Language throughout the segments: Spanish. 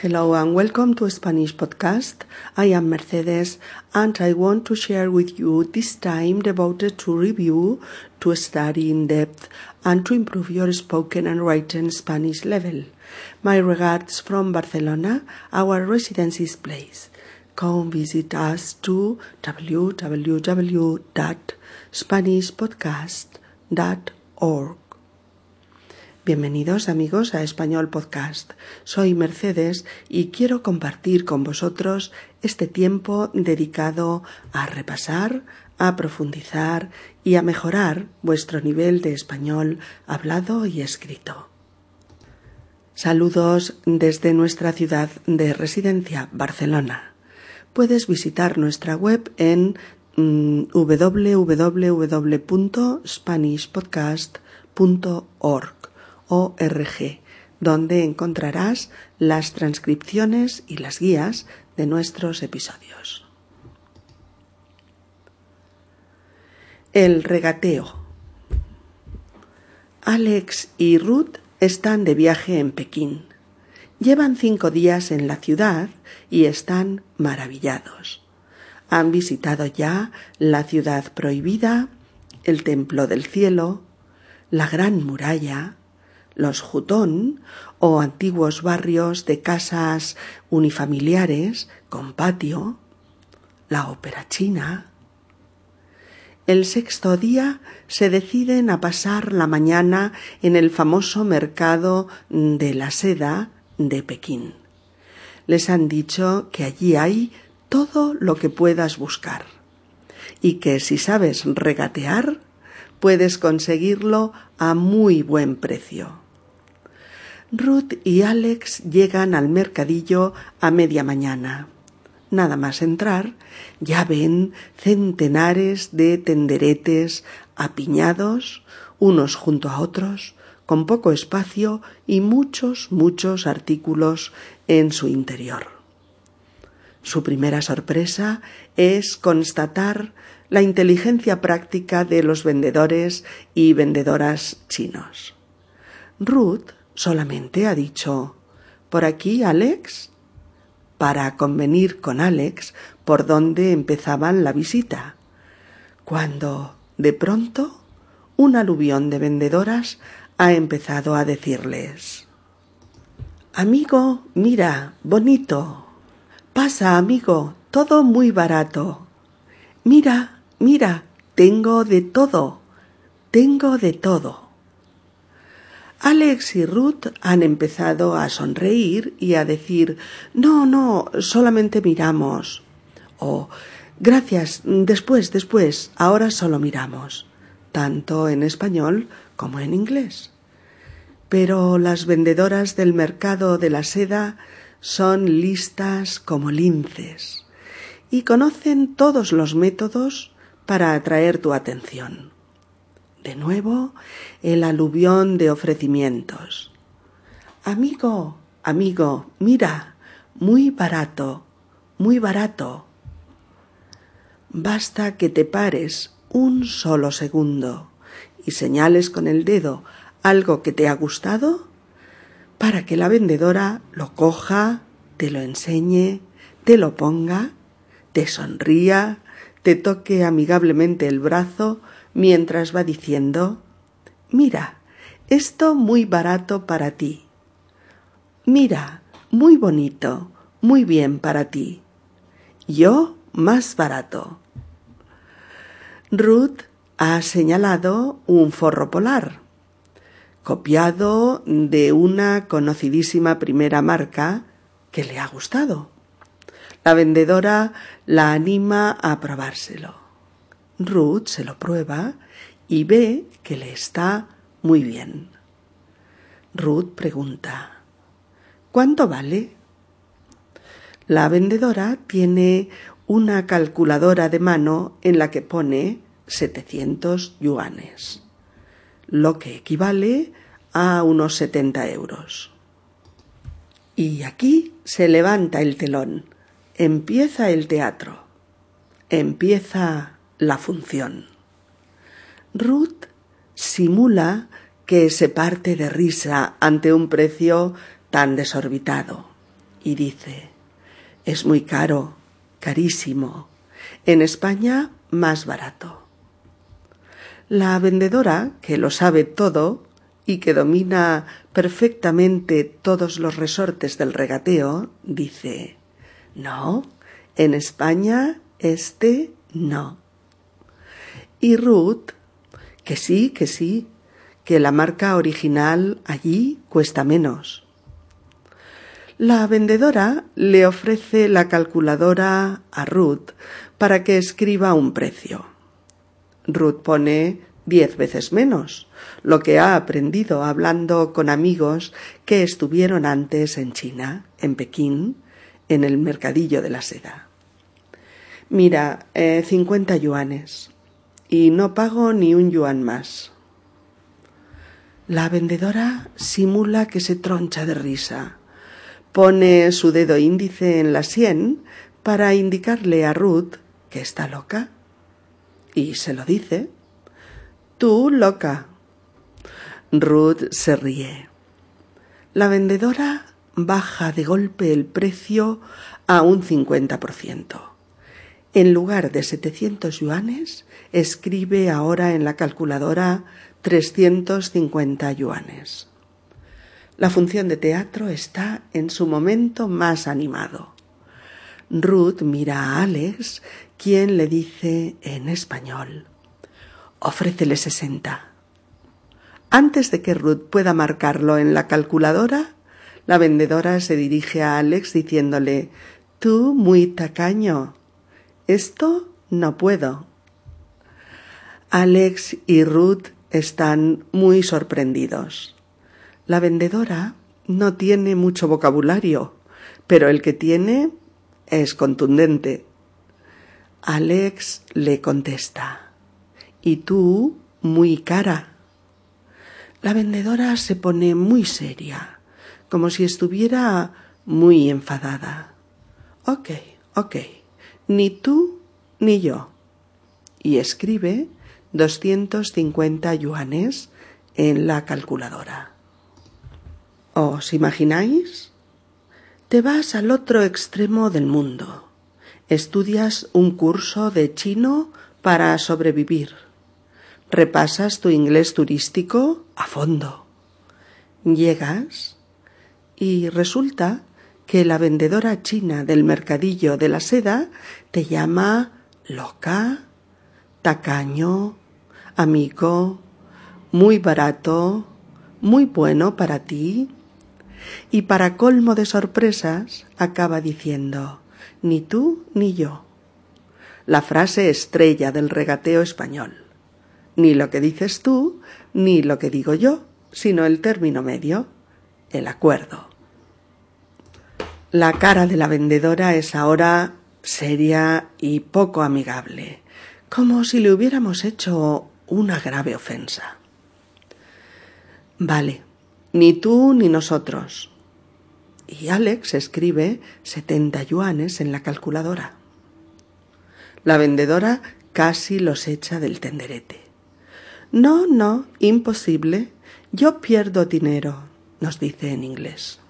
Hello and welcome to Spanish Podcast. I am Mercedes and I want to share with you this time devoted to review, to study in depth and to improve your spoken and written Spanish level. My regards from Barcelona, our residency's place. Come visit us to www.spanishpodcast.org. Bienvenidos amigos a Español Podcast. Soy Mercedes y quiero compartir con vosotros este tiempo dedicado a repasar, a profundizar y a mejorar vuestro nivel de español hablado y escrito. Saludos desde nuestra ciudad de residencia, Barcelona. Puedes visitar nuestra web en mm, www.spanishpodcast.org org, donde encontrarás las transcripciones y las guías de nuestros episodios. El regateo. Alex y Ruth están de viaje en Pekín. Llevan cinco días en la ciudad y están maravillados. Han visitado ya la ciudad prohibida, el templo del cielo, la gran muralla, los jutón o antiguos barrios de casas unifamiliares con patio, la ópera china. El sexto día se deciden a pasar la mañana en el famoso mercado de la seda de Pekín. Les han dicho que allí hay todo lo que puedas buscar y que si sabes regatear puedes conseguirlo a muy buen precio. Ruth y Alex llegan al mercadillo a media mañana. Nada más entrar, ya ven centenares de tenderetes apiñados, unos junto a otros, con poco espacio y muchos, muchos artículos en su interior. Su primera sorpresa es constatar la inteligencia práctica de los vendedores y vendedoras chinos. Ruth solamente ha dicho ¿Por aquí, Alex? para convenir con Alex por dónde empezaban la visita, cuando, de pronto, un aluvión de vendedoras ha empezado a decirles Amigo, mira, bonito. Pasa, amigo, todo muy barato. Mira, mira, tengo de todo. Tengo de todo. Alex y Ruth han empezado a sonreír y a decir No, no, solamente miramos. O Gracias, después, después, ahora solo miramos, tanto en español como en inglés. Pero las vendedoras del mercado de la seda son listas como linces y conocen todos los métodos para atraer tu atención. De nuevo, el aluvión de ofrecimientos. Amigo, amigo, mira, muy barato, muy barato. Basta que te pares un solo segundo y señales con el dedo algo que te ha gustado para que la vendedora lo coja, te lo enseñe, te lo ponga, te sonría, te toque amigablemente el brazo mientras va diciendo Mira, esto muy barato para ti. Mira, muy bonito, muy bien para ti. Yo más barato. Ruth ha señalado un forro polar, copiado de una conocidísima primera marca que le ha gustado. La vendedora la anima a probárselo. Ruth se lo prueba y ve que le está muy bien. Ruth pregunta ¿Cuánto vale? La vendedora tiene una calculadora de mano en la que pone setecientos yuanes, lo que equivale a unos setenta euros. Y aquí se levanta el telón, empieza el teatro, empieza la función. Ruth simula que se parte de risa ante un precio tan desorbitado. y dice, es muy caro, carísimo. En España más barato. La vendedora, que lo sabe todo y que domina perfectamente todos los resortes del regateo, dice No, en España este no. Y Ruth, que sí, que sí, que la marca original allí cuesta menos. La vendedora le ofrece la calculadora a Ruth para que escriba un precio. Ruth pone diez veces menos, lo que ha aprendido hablando con amigos que estuvieron antes en China, en Pekín, en el mercadillo de la seda. Mira, eh, cincuenta yuanes. Y no pago ni un yuan más. La vendedora simula que se troncha de risa. Pone su dedo índice en la sien para indicarle a Ruth que está loca. Y se lo dice. Tú loca. Ruth se ríe. La vendedora baja de golpe el precio a un cincuenta por ciento. En lugar de setecientos yuanes, escribe ahora en la calculadora trescientos cincuenta yuanes. La función de teatro está en su momento más animado. Ruth mira a Alex, quien le dice en español Ofrécele sesenta. Antes de que Ruth pueda marcarlo en la calculadora, la vendedora se dirige a Alex diciéndole Tú muy tacaño. Esto no puedo. Alex y Ruth están muy sorprendidos. La vendedora no tiene mucho vocabulario, pero el que tiene es contundente. Alex le contesta y tú muy cara. La vendedora se pone muy seria, como si estuviera muy enfadada. Ok, ok, ni tú ni yo. Y escribe doscientos cincuenta yuanes en la calculadora. ¿Os imagináis? Te vas al otro extremo del mundo. Estudias un curso de chino para sobrevivir repasas tu inglés turístico a fondo. Llegas y resulta que la vendedora china del mercadillo de la seda te llama loca, tacaño, amigo, muy barato, muy bueno para ti. Y para colmo de sorpresas acaba diciendo ni tú ni yo. La frase estrella del regateo español ni lo que dices tú, ni lo que digo yo, sino el término medio, el acuerdo. La cara de la vendedora es ahora seria y poco amigable, como si le hubiéramos hecho una grave ofensa. Vale, ni tú ni nosotros. Y Alex escribe setenta yuanes en la calculadora. La vendedora casi los echa del tenderete. No, no, imposible. Yo pierdo dinero, nos dice en inglés.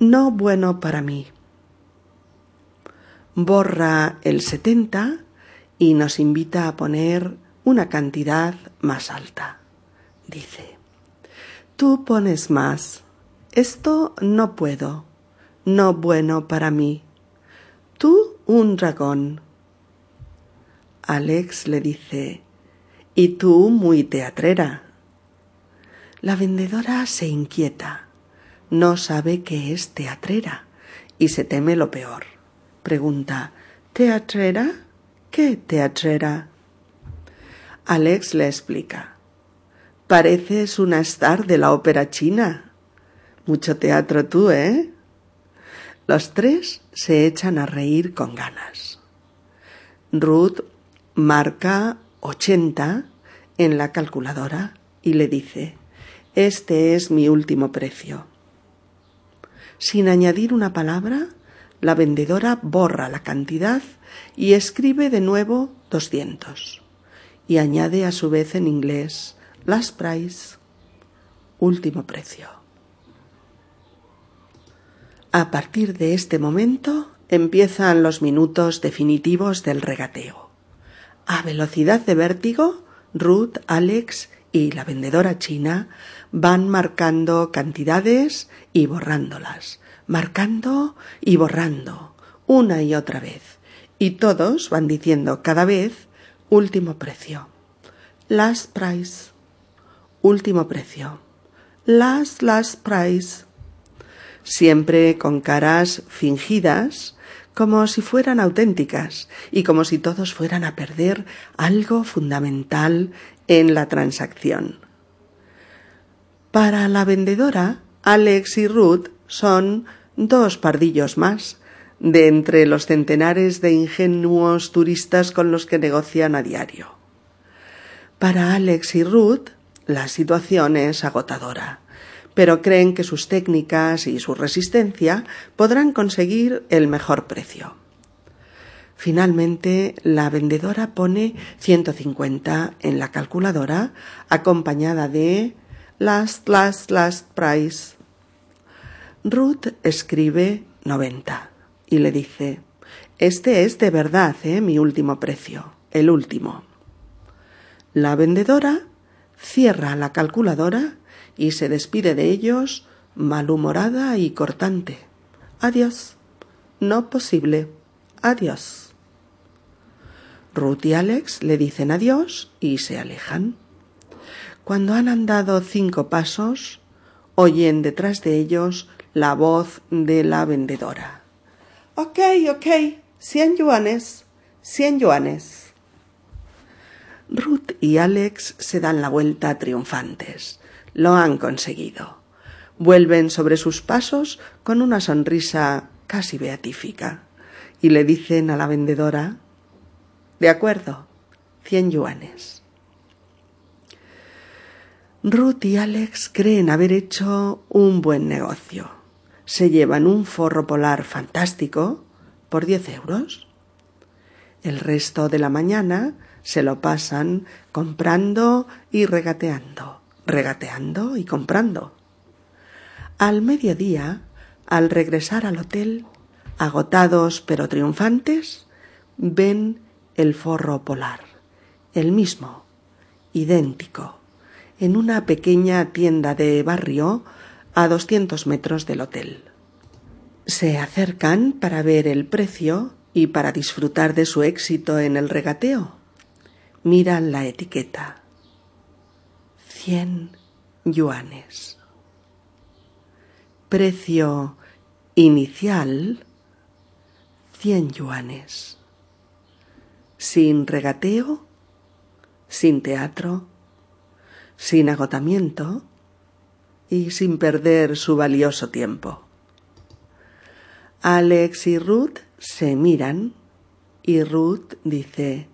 No bueno para mí. Borra el setenta y nos invita a poner una cantidad más alta. Dice, tú pones más. Esto no puedo. No bueno para mí. Tú un dragón. Alex le dice, y tú muy teatrera. La vendedora se inquieta. No sabe qué es teatrera y se teme lo peor. Pregunta ¿Teatrera? ¿Qué teatrera? Alex le explica. Pareces una star de la ópera china. Mucho teatro tú, ¿eh? Los tres se echan a reír con ganas. Ruth marca ochenta en la calculadora y le dice Este es mi último precio. Sin añadir una palabra, la vendedora borra la cantidad y escribe de nuevo doscientos y añade a su vez en inglés last price, último precio. A partir de este momento empiezan los minutos definitivos del regateo. A velocidad de vértigo, Ruth, Alex y la vendedora china van marcando cantidades y borrándolas, marcando y borrando, una y otra vez. Y todos van diciendo cada vez último precio. Last price. Último precio. Last, last price. Siempre con caras fingidas, como si fueran auténticas y como si todos fueran a perder algo fundamental en la transacción. Para la vendedora, Alex y Ruth son dos pardillos más de entre los centenares de ingenuos turistas con los que negocian a diario. Para Alex y Ruth, la situación es agotadora, pero creen que sus técnicas y su resistencia podrán conseguir el mejor precio. Finalmente, la vendedora pone 150 en la calculadora, acompañada de last, last, last price. Ruth escribe 90 y le dice, este es de verdad, ¿eh? mi último precio, el último. La vendedora cierra la calculadora y se despide de ellos malhumorada y cortante. Adiós. No posible. Adiós. Ruth y Alex le dicen adiós y se alejan. Cuando han andado cinco pasos, oyen detrás de ellos la voz de la vendedora. Ok, ok, cien yuanes, cien yuanes. Ruth y Alex se dan la vuelta triunfantes. Lo han conseguido. Vuelven sobre sus pasos con una sonrisa casi beatífica y le dicen a la vendedora de acuerdo, cien yuanes. Ruth y Alex creen haber hecho un buen negocio. Se llevan un forro polar fantástico por diez euros. El resto de la mañana se lo pasan comprando y regateando, regateando y comprando. Al mediodía, al regresar al hotel, agotados pero triunfantes, ven el forro polar, el mismo, idéntico, en una pequeña tienda de barrio a doscientos metros del hotel. Se acercan para ver el precio y para disfrutar de su éxito en el regateo. Miran la etiqueta. Cien yuanes. Precio inicial cien yuanes sin regateo, sin teatro, sin agotamiento y sin perder su valioso tiempo. Alex y Ruth se miran y Ruth dice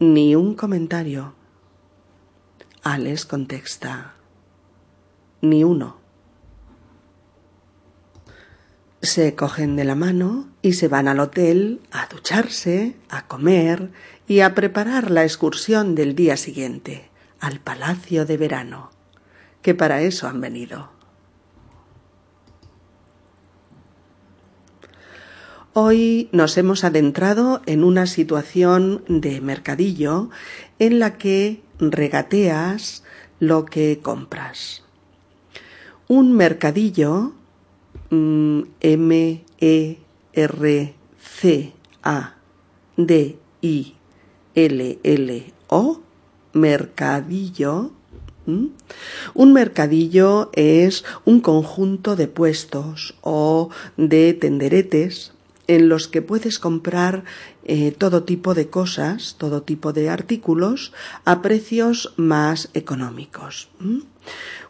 ni un comentario. Alex contesta ni uno se cogen de la mano y se van al hotel a ducharse, a comer y a preparar la excursión del día siguiente al Palacio de Verano, que para eso han venido. Hoy nos hemos adentrado en una situación de mercadillo en la que regateas lo que compras. Un mercadillo M E R C A D I L L O mercadillo Un mercadillo es un conjunto de puestos o de tenderetes en los que puedes comprar eh, todo tipo de cosas, todo tipo de artículos a precios más económicos.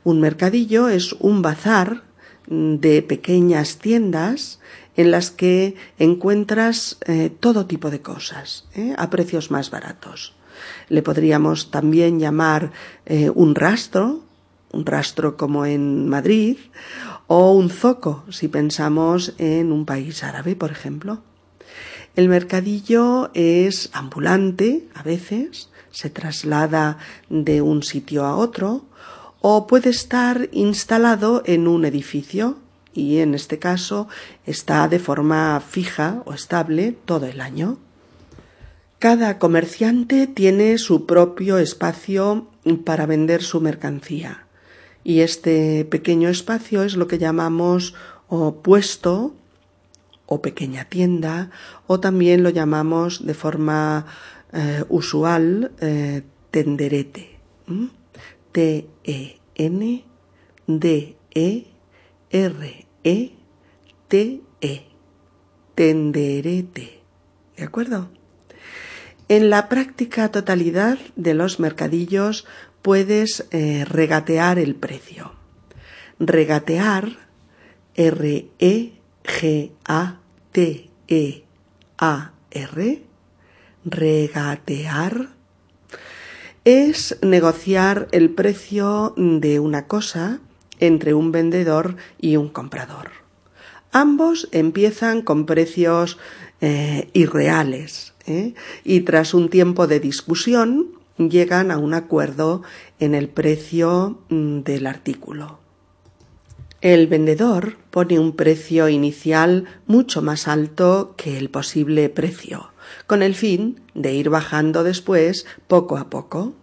Un mercadillo es un bazar de pequeñas tiendas en las que encuentras eh, todo tipo de cosas ¿eh? a precios más baratos. Le podríamos también llamar eh, un rastro, un rastro como en Madrid, o un zoco si pensamos en un país árabe, por ejemplo. El mercadillo es ambulante a veces, se traslada de un sitio a otro, o puede estar instalado en un edificio, y en este caso está de forma fija o estable todo el año. Cada comerciante tiene su propio espacio para vender su mercancía y este pequeño espacio es lo que llamamos puesto o pequeña tienda o también lo llamamos de forma eh, usual eh, tenderete. T-E-N-D-E-R-E-T-E. Tenderete. ¿De acuerdo? En la práctica totalidad de los mercadillos puedes eh, regatear el precio. Regatear, R-E-G-A-T-E-A-R, regatear, es negociar el precio de una cosa entre un vendedor y un comprador. Ambos empiezan con precios eh, irreales ¿eh? y tras un tiempo de discusión llegan a un acuerdo en el precio mm, del artículo. El vendedor pone un precio inicial mucho más alto que el posible precio, con el fin de ir bajando después poco a poco.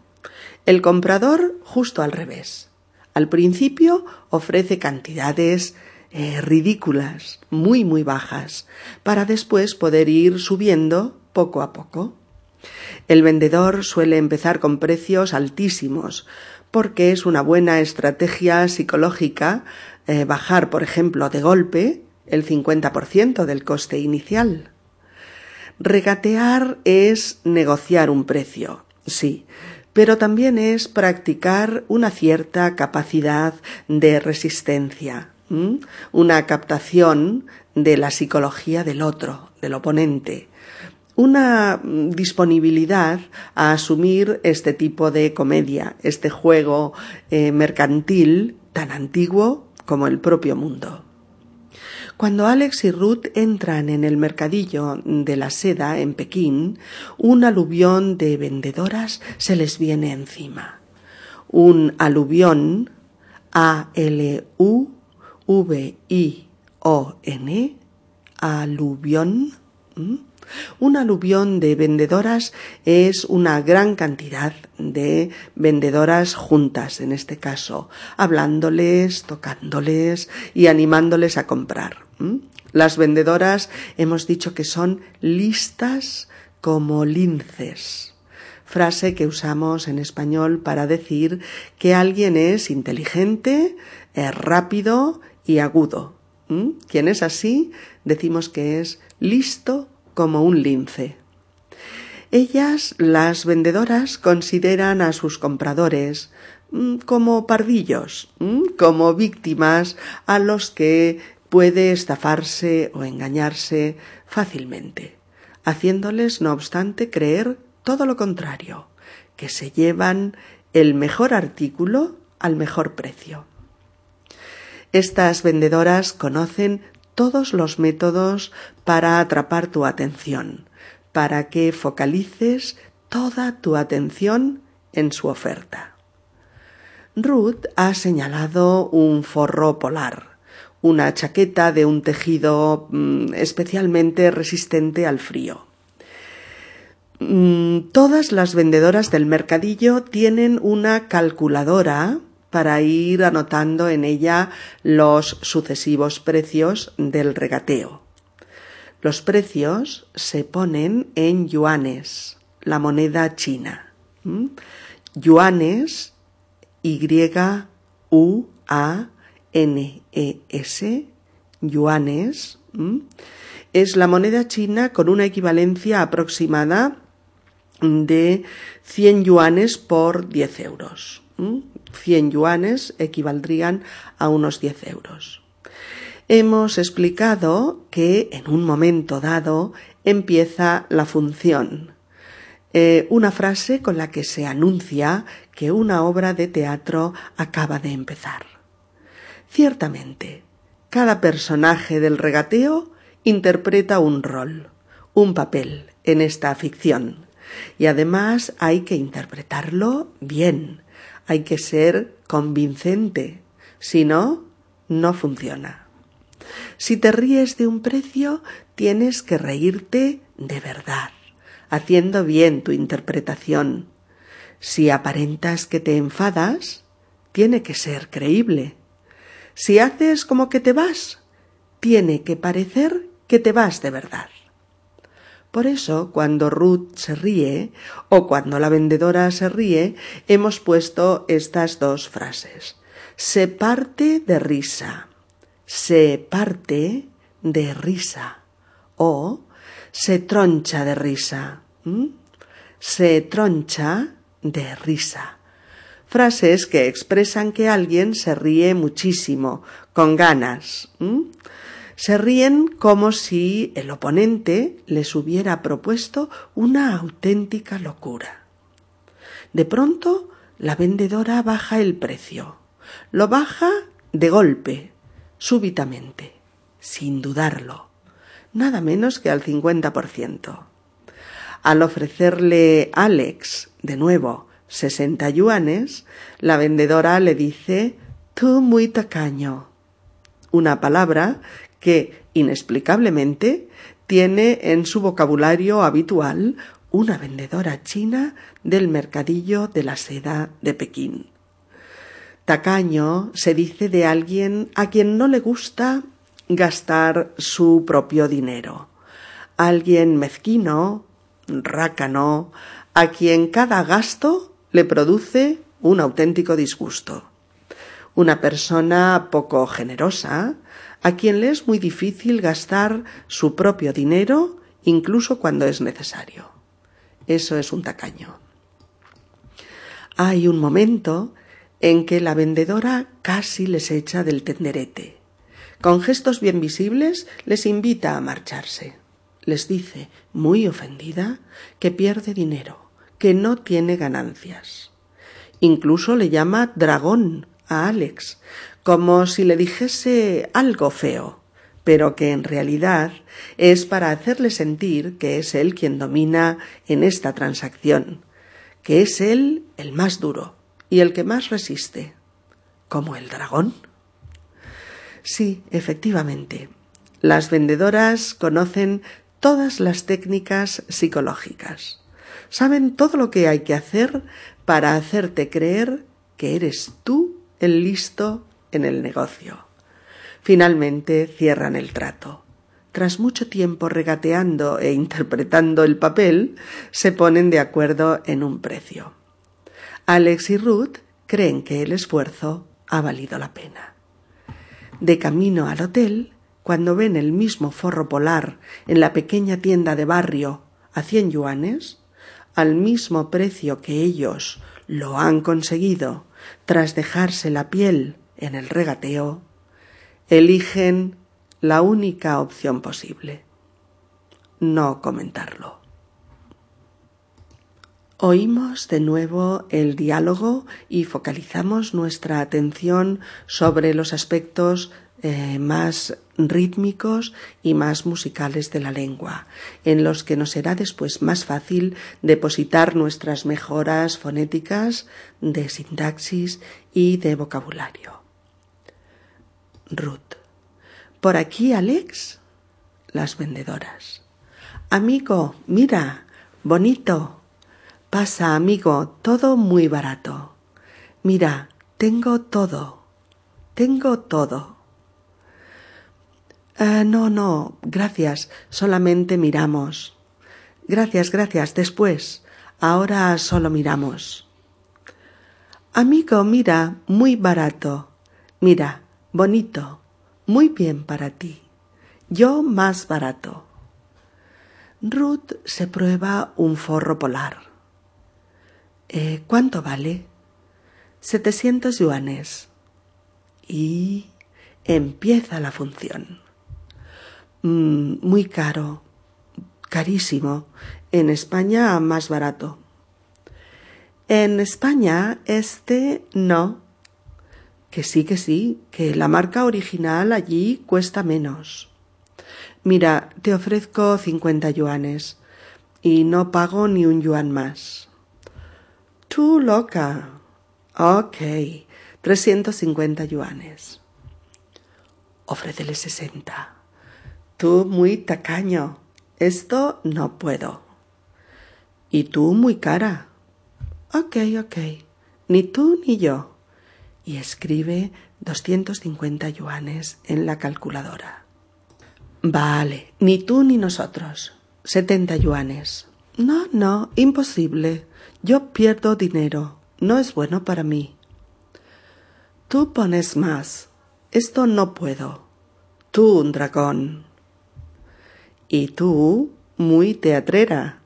El comprador justo al revés. Al principio ofrece cantidades eh, ridículas, muy muy bajas, para después poder ir subiendo poco a poco. El vendedor suele empezar con precios altísimos, porque es una buena estrategia psicológica eh, bajar, por ejemplo, de golpe el 50% del coste inicial. Regatear es negociar un precio, sí, pero también es practicar una cierta capacidad de resistencia, una captación de la psicología del otro, del oponente, una disponibilidad a asumir este tipo de comedia, este juego eh, mercantil tan antiguo como el propio mundo. Cuando Alex y Ruth entran en el mercadillo de la seda en Pekín, un aluvión de vendedoras se les viene encima. Un aluvión A-L-U-V-I-O-N, aluvión, un aluvión de vendedoras es una gran cantidad de vendedoras juntas, en este caso, hablándoles, tocándoles y animándoles a comprar. Las vendedoras hemos dicho que son listas como linces, frase que usamos en español para decir que alguien es inteligente, es rápido y agudo. Quien es así, decimos que es listo como un lince. Ellas, las vendedoras, consideran a sus compradores como pardillos, como víctimas a los que puede estafarse o engañarse fácilmente, haciéndoles, no obstante, creer todo lo contrario, que se llevan el mejor artículo al mejor precio. Estas vendedoras conocen todos los métodos para atrapar tu atención, para que focalices toda tu atención en su oferta. Ruth ha señalado un forro polar, una chaqueta de un tejido mm, especialmente resistente al frío. Mm, todas las vendedoras del mercadillo tienen una calculadora para ir anotando en ella los sucesivos precios del regateo. Los precios se ponen en yuanes, la moneda china. Yuanes, Y-U-A-N-E-S, yuanes, es la moneda china con una equivalencia aproximada de 100 yuanes por 10 euros. 100 yuanes equivaldrían a unos 10 euros. Hemos explicado que en un momento dado empieza la función, eh, una frase con la que se anuncia que una obra de teatro acaba de empezar. Ciertamente, cada personaje del regateo interpreta un rol, un papel en esta ficción, y además hay que interpretarlo bien, hay que ser convincente, si no, no funciona. Si te ríes de un precio, tienes que reírte de verdad, haciendo bien tu interpretación. Si aparentas que te enfadas, tiene que ser creíble. Si haces como que te vas, tiene que parecer que te vas de verdad. Por eso, cuando Ruth se ríe o cuando la vendedora se ríe, hemos puesto estas dos frases. Se parte de risa. Se parte de risa. O se troncha de risa. Se troncha de risa. Frases que expresan que alguien se ríe muchísimo, con ganas se ríen como si el oponente les hubiera propuesto una auténtica locura. De pronto la vendedora baja el precio. Lo baja de golpe, súbitamente, sin dudarlo, nada menos que al cincuenta por ciento. Al ofrecerle Alex, de nuevo, sesenta yuanes, la vendedora le dice Tú muy tacaño, una palabra que, inexplicablemente, tiene en su vocabulario habitual una vendedora china del mercadillo de la seda de Pekín. Tacaño se dice de alguien a quien no le gusta gastar su propio dinero, alguien mezquino, rácano, a quien cada gasto le produce un auténtico disgusto. Una persona poco generosa, a quien le es muy difícil gastar su propio dinero incluso cuando es necesario. Eso es un tacaño. Hay un momento en que la vendedora casi les echa del tenderete. Con gestos bien visibles les invita a marcharse. Les dice, muy ofendida, que pierde dinero, que no tiene ganancias. Incluso le llama dragón a Alex, como si le dijese algo feo, pero que en realidad es para hacerle sentir que es él quien domina en esta transacción, que es él el más duro y el que más resiste, como el dragón. Sí, efectivamente, las vendedoras conocen todas las técnicas psicológicas, saben todo lo que hay que hacer para hacerte creer que eres tú el listo en el negocio. Finalmente cierran el trato. Tras mucho tiempo regateando e interpretando el papel, se ponen de acuerdo en un precio. Alex y Ruth creen que el esfuerzo ha valido la pena. De camino al hotel, cuando ven el mismo forro polar en la pequeña tienda de barrio a cien yuanes, al mismo precio que ellos lo han conseguido tras dejarse la piel en el regateo, eligen la única opción posible, no comentarlo. Oímos de nuevo el diálogo y focalizamos nuestra atención sobre los aspectos eh, más rítmicos y más musicales de la lengua, en los que nos será después más fácil depositar nuestras mejoras fonéticas de sintaxis y de vocabulario. Ruth. Por aquí, Alex. Las vendedoras. Amigo, mira, bonito. Pasa, amigo, todo muy barato. Mira, tengo todo. Tengo todo. Ah, no, no, gracias, solamente miramos. Gracias, gracias, después. Ahora solo miramos. Amigo, mira, muy barato. Mira, bonito, muy bien para ti. Yo más barato. Ruth se prueba un forro polar. Eh, ¿Cuánto vale? Setecientos yuanes. Y empieza la función. Mm, muy caro, carísimo. En España más barato. En España este no, que sí, que sí, que la marca original allí cuesta menos. Mira, te ofrezco cincuenta yuanes y no pago ni un yuan más. Tú loca. Ok, trescientos cincuenta yuanes. ofrécele sesenta. Tú muy tacaño. Esto no puedo. Y tú muy cara. Ok, ok. Ni tú ni yo. Y escribe 250 yuanes en la calculadora. Vale, ni tú ni nosotros. 70 yuanes. No, no, imposible. Yo pierdo dinero. No es bueno para mí. Tú pones más. Esto no puedo. Tú un dragón. Y tú muy teatrera.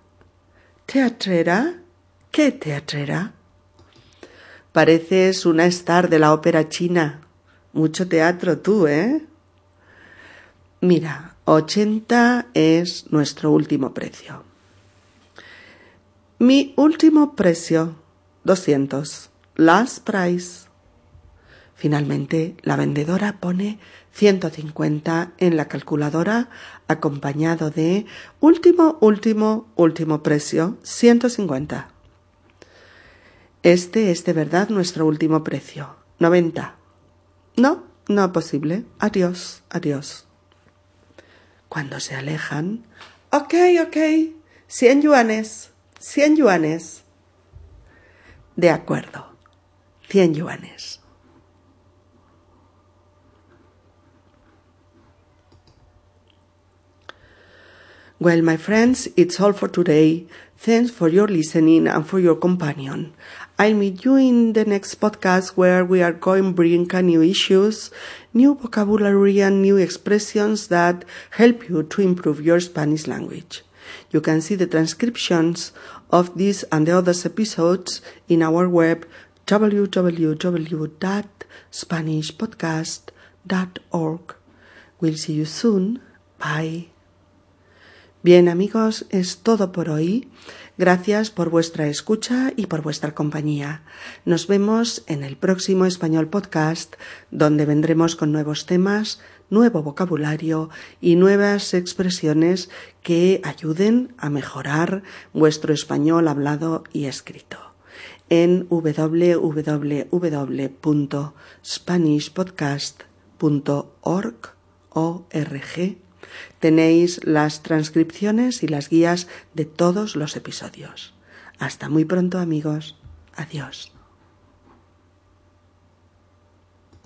¿Teatrera? ¿Qué teatrera? Pareces una star de la ópera china. Mucho teatro tú, ¿eh? Mira, ochenta es nuestro último precio. Mi último precio, doscientos. Last price. Finalmente, la vendedora pone ciento cincuenta en la calculadora acompañado de último, último, último precio, ciento cincuenta. Este es de verdad nuestro último precio, noventa. No, no posible. Adiós, adiós. Cuando se alejan, ok, ok, cien yuanes, cien yuanes. De acuerdo, cien yuanes. Well, my friends, it's all for today. Thanks for your listening and for your companion. I'll meet you in the next podcast where we are going to bring new issues, new vocabulary and new expressions that help you to improve your Spanish language. You can see the transcriptions of this and the other episodes in our web www.spanishpodcast.org. We'll see you soon. Bye. Bien amigos, es todo por hoy. Gracias por vuestra escucha y por vuestra compañía. Nos vemos en el próximo Español Podcast, donde vendremos con nuevos temas, nuevo vocabulario y nuevas expresiones que ayuden a mejorar vuestro español hablado y escrito. En www.spanishpodcast.org Tenéis las transcripciones y las guías de todos los episodios. Hasta muy pronto amigos. Adiós.